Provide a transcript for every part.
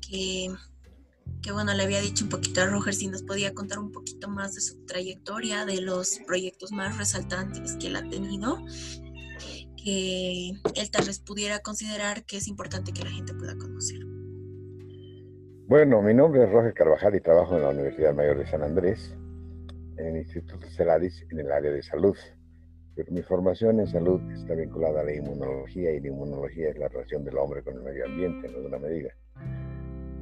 Que, que bueno, le había dicho un poquito a Roger si nos podía contar un poquito más de su trayectoria, de los proyectos más resaltantes que él ha tenido, que él tal vez pudiera considerar que es importante que la gente pueda conocer. Bueno, mi nombre es Roger Carvajal y trabajo en la Universidad Mayor de San Andrés, en el Instituto Celadis, en el área de salud. Pero mi formación en salud está vinculada a la inmunología y la inmunología es la relación del hombre con el medio ambiente en alguna medida.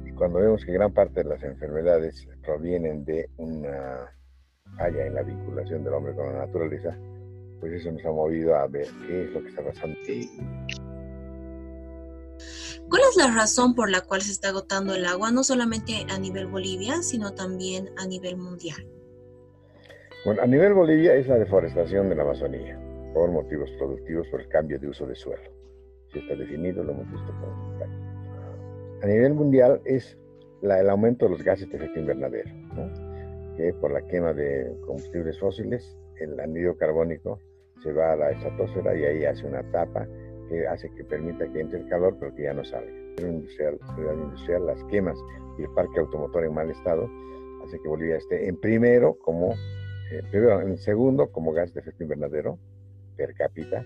Y cuando vemos que gran parte de las enfermedades provienen de una falla en la vinculación del hombre con la naturaleza, pues eso nos ha movido a ver qué es lo que está pasando. ¿Cuál es la razón por la cual se está agotando el agua, no solamente a nivel Bolivia, sino también a nivel mundial? Bueno, a nivel Bolivia es la deforestación de la Amazonía, por motivos productivos, por el cambio de uso de suelo. Si está definido, lo hemos visto con A nivel mundial es el aumento de los gases de efecto invernadero, que por la quema de combustibles fósiles, el anidro carbónico se va a la estratosfera y ahí hace una tapa que hace que permita que entre el calor, pero que ya no salga. Industrial, ciudad industrial, las quemas y el parque automotor en mal estado hace que Bolivia esté en primero como, eh, primero, en segundo como gas de efecto invernadero per cápita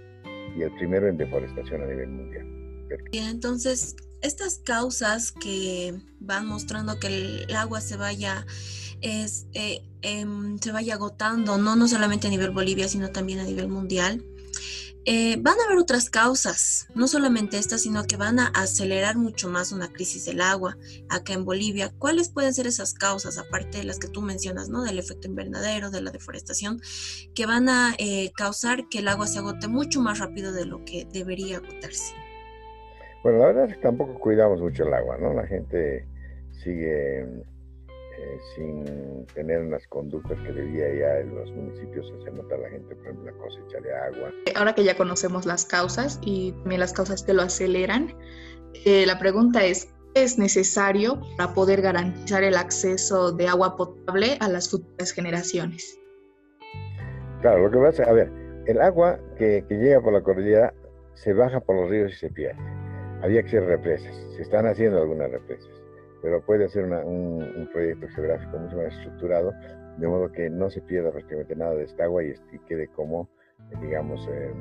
y el primero en deforestación a nivel mundial. Entonces, estas causas que van mostrando que el agua se vaya eh, em, se vaya agotando, no, no solamente a nivel Bolivia, sino también a nivel mundial, eh, van a haber otras causas, no solamente estas, sino que van a acelerar mucho más una crisis del agua acá en Bolivia. ¿Cuáles pueden ser esas causas, aparte de las que tú mencionas, ¿no? del efecto invernadero, de la deforestación, que van a eh, causar que el agua se agote mucho más rápido de lo que debería agotarse? Bueno, la verdad es que tampoco cuidamos mucho el agua, ¿no? La gente sigue eh, sin tener unas conductas que debía ya en los municipios hacer notar a la gente, por ejemplo, la cosecha de agua. Ahora que ya conocemos las causas y también las causas que lo aceleran, eh, la pregunta es, ¿qué es necesario para poder garantizar el acceso de agua potable a las futuras generaciones? Claro, lo que pasa, a ver, el agua que, que llega por la cordillera se baja por los ríos y se pierde. Había que hacer represas, se están haciendo algunas represas pero puede ser un, proyecto geográfico mucho más estructurado, de modo que no se pierda prácticamente nada de esta agua y, quede como, digamos, eh,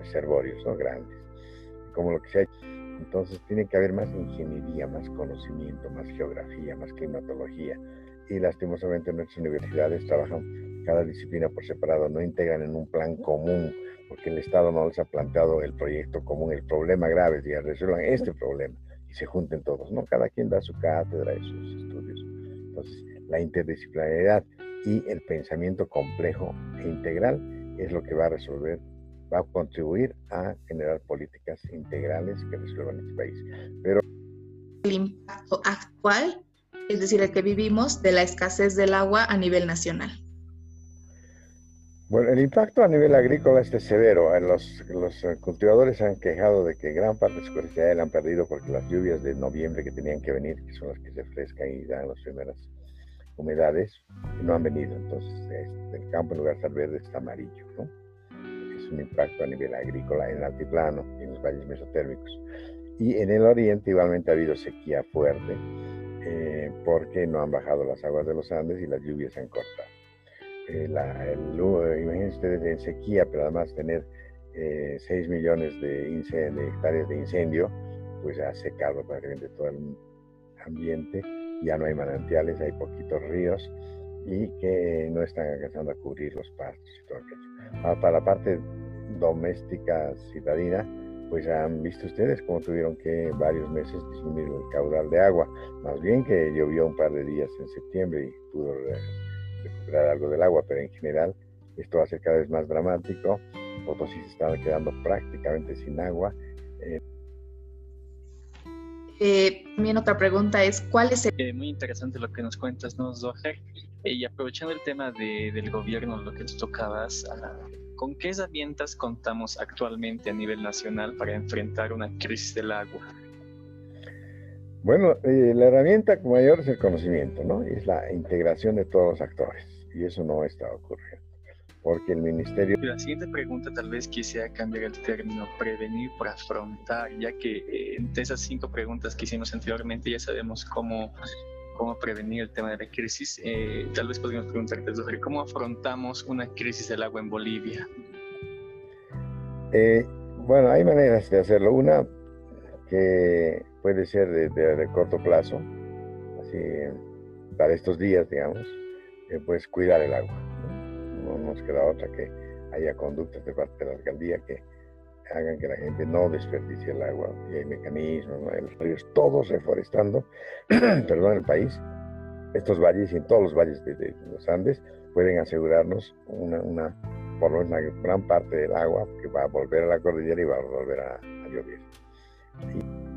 reservorios ¿no? grandes, como lo que se ha hecho. Entonces tiene que haber más ingeniería, más conocimiento, más geografía, más climatología. Y lastimosamente nuestras universidades trabajan cada disciplina por separado, no integran en un plan común, porque el Estado no les ha planteado el proyecto común, el problema grave, es resuelvan este problema y se junten todos, ¿no? Cada quien da su cátedra y sus estudios. Entonces, la interdisciplinaridad y el pensamiento complejo e integral es lo que va a resolver, va a contribuir a generar políticas integrales que resuelvan este país. Pero el impacto actual, es decir, el que vivimos de la escasez del agua a nivel nacional. Bueno, el impacto a nivel agrícola es severo. Los, los eh, cultivadores han quejado de que gran parte de su cosecha la han perdido porque las lluvias de noviembre que tenían que venir, que son las que se frescan y dan las primeras humedades, no han venido. Entonces, este, el campo en lugar de estar verde está amarillo. ¿no? Es un impacto a nivel agrícola en el altiplano y en los valles mesotérmicos. Y en el oriente igualmente ha habido sequía fuerte eh, porque no han bajado las aguas de los Andes y las lluvias se han cortado. Eh, imagínense ustedes en sequía, pero además tener 6 eh, millones de, hectáreas de incendio, pues ha secado prácticamente todo el ambiente, ya no hay manantiales, hay poquitos ríos y que no están alcanzando a cubrir los pastos y todo aquello. Ah, para la parte doméstica citadina, pues han visto ustedes cómo tuvieron que varios meses disminuir el caudal de agua, más bien que llovió un par de días en septiembre y pudo recuperar algo del agua, pero en general esto va a ser cada vez más dramático. Potosí se está quedando prácticamente sin agua. Eh, eh, también otra pregunta es, ¿cuál es el... Eh, muy interesante lo que nos cuentas, ¿no, Zohar? y aprovechando el tema de, del gobierno, lo que tú tocabas, ah, ¿con qué herramientas contamos actualmente a nivel nacional para enfrentar una crisis del agua? Bueno, eh, la herramienta mayor es el conocimiento, ¿no? Es la integración de todos los actores y eso no está ocurriendo. porque el ministerio... La siguiente pregunta tal vez quisiera cambiar el término prevenir por afrontar, ya que eh, entre esas cinco preguntas que hicimos anteriormente ya sabemos cómo, cómo prevenir el tema de la crisis. Eh, tal vez podríamos preguntarte sobre cómo afrontamos una crisis del agua en Bolivia. Eh, bueno, hay maneras de hacerlo. Una que puede ser de, de corto plazo, así para estos días, digamos, pues cuidar el agua no nos queda otra que haya conductas de parte de la alcaldía que hagan que la gente no desperdicie el agua y hay mecanismos, ¿no? el río todos reforestando, perdón, el país, estos valles y en todos los valles de, los Andes pueden asegurarnos una, una, por una gran parte del agua que va a volver a la cordillera y va a volver a, a llover.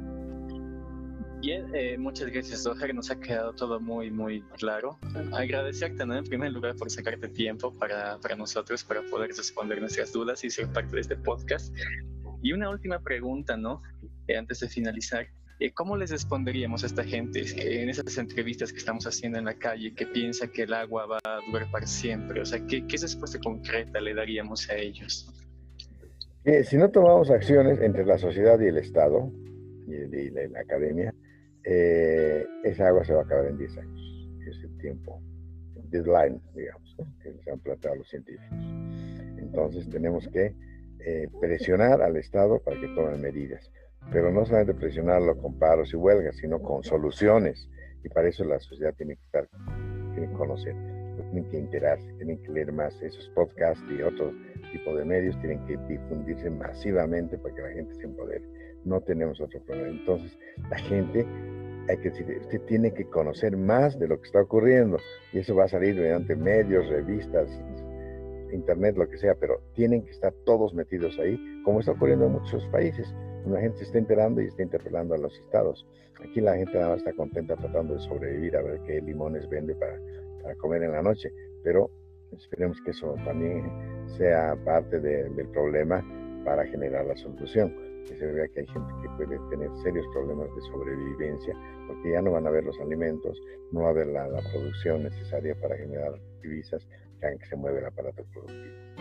Bien, eh, muchas gracias, Doher. Nos ha quedado todo muy, muy claro. Agradecerte, ¿no? En primer lugar, por sacarte tiempo para, para nosotros, para poder responder nuestras dudas y ser parte de este podcast. Y una última pregunta, ¿no? Eh, antes de finalizar. Eh, ¿Cómo les responderíamos a esta gente en esas entrevistas que estamos haciendo en la calle que piensa que el agua va a durar para siempre? O sea, ¿qué, qué respuesta concreta le daríamos a ellos? si no tomamos acciones entre la sociedad y el Estado y, y la academia, eh, esa agua se va a acabar en 10 años. Es el tiempo, el deadline, digamos, que se han planteado los científicos. Entonces tenemos que eh, presionar al Estado para que tome medidas, pero no solamente presionarlo con paros y huelgas, sino con soluciones. Y para eso la sociedad tiene que estar, tiene que conocer, tienen que enterarse, tienen que leer más esos podcasts y otro tipo de medios, tienen que difundirse masivamente para que la gente se empodere no tenemos otro problema. Entonces, la gente, hay que decir, usted tiene que conocer más de lo que está ocurriendo y eso va a salir mediante medios, revistas, internet, lo que sea, pero tienen que estar todos metidos ahí, como está ocurriendo en muchos países. La gente se está enterando y está interpelando a los estados. Aquí la gente nada más está contenta tratando de sobrevivir a ver qué limones vende para, para comer en la noche, pero esperemos que eso también sea parte del problema para generar la solución que se vea que hay gente que puede tener serios problemas de sobrevivencia, porque ya no van a haber los alimentos, no va a haber la, producción necesaria para generar divisas que se mueva el aparato productivo.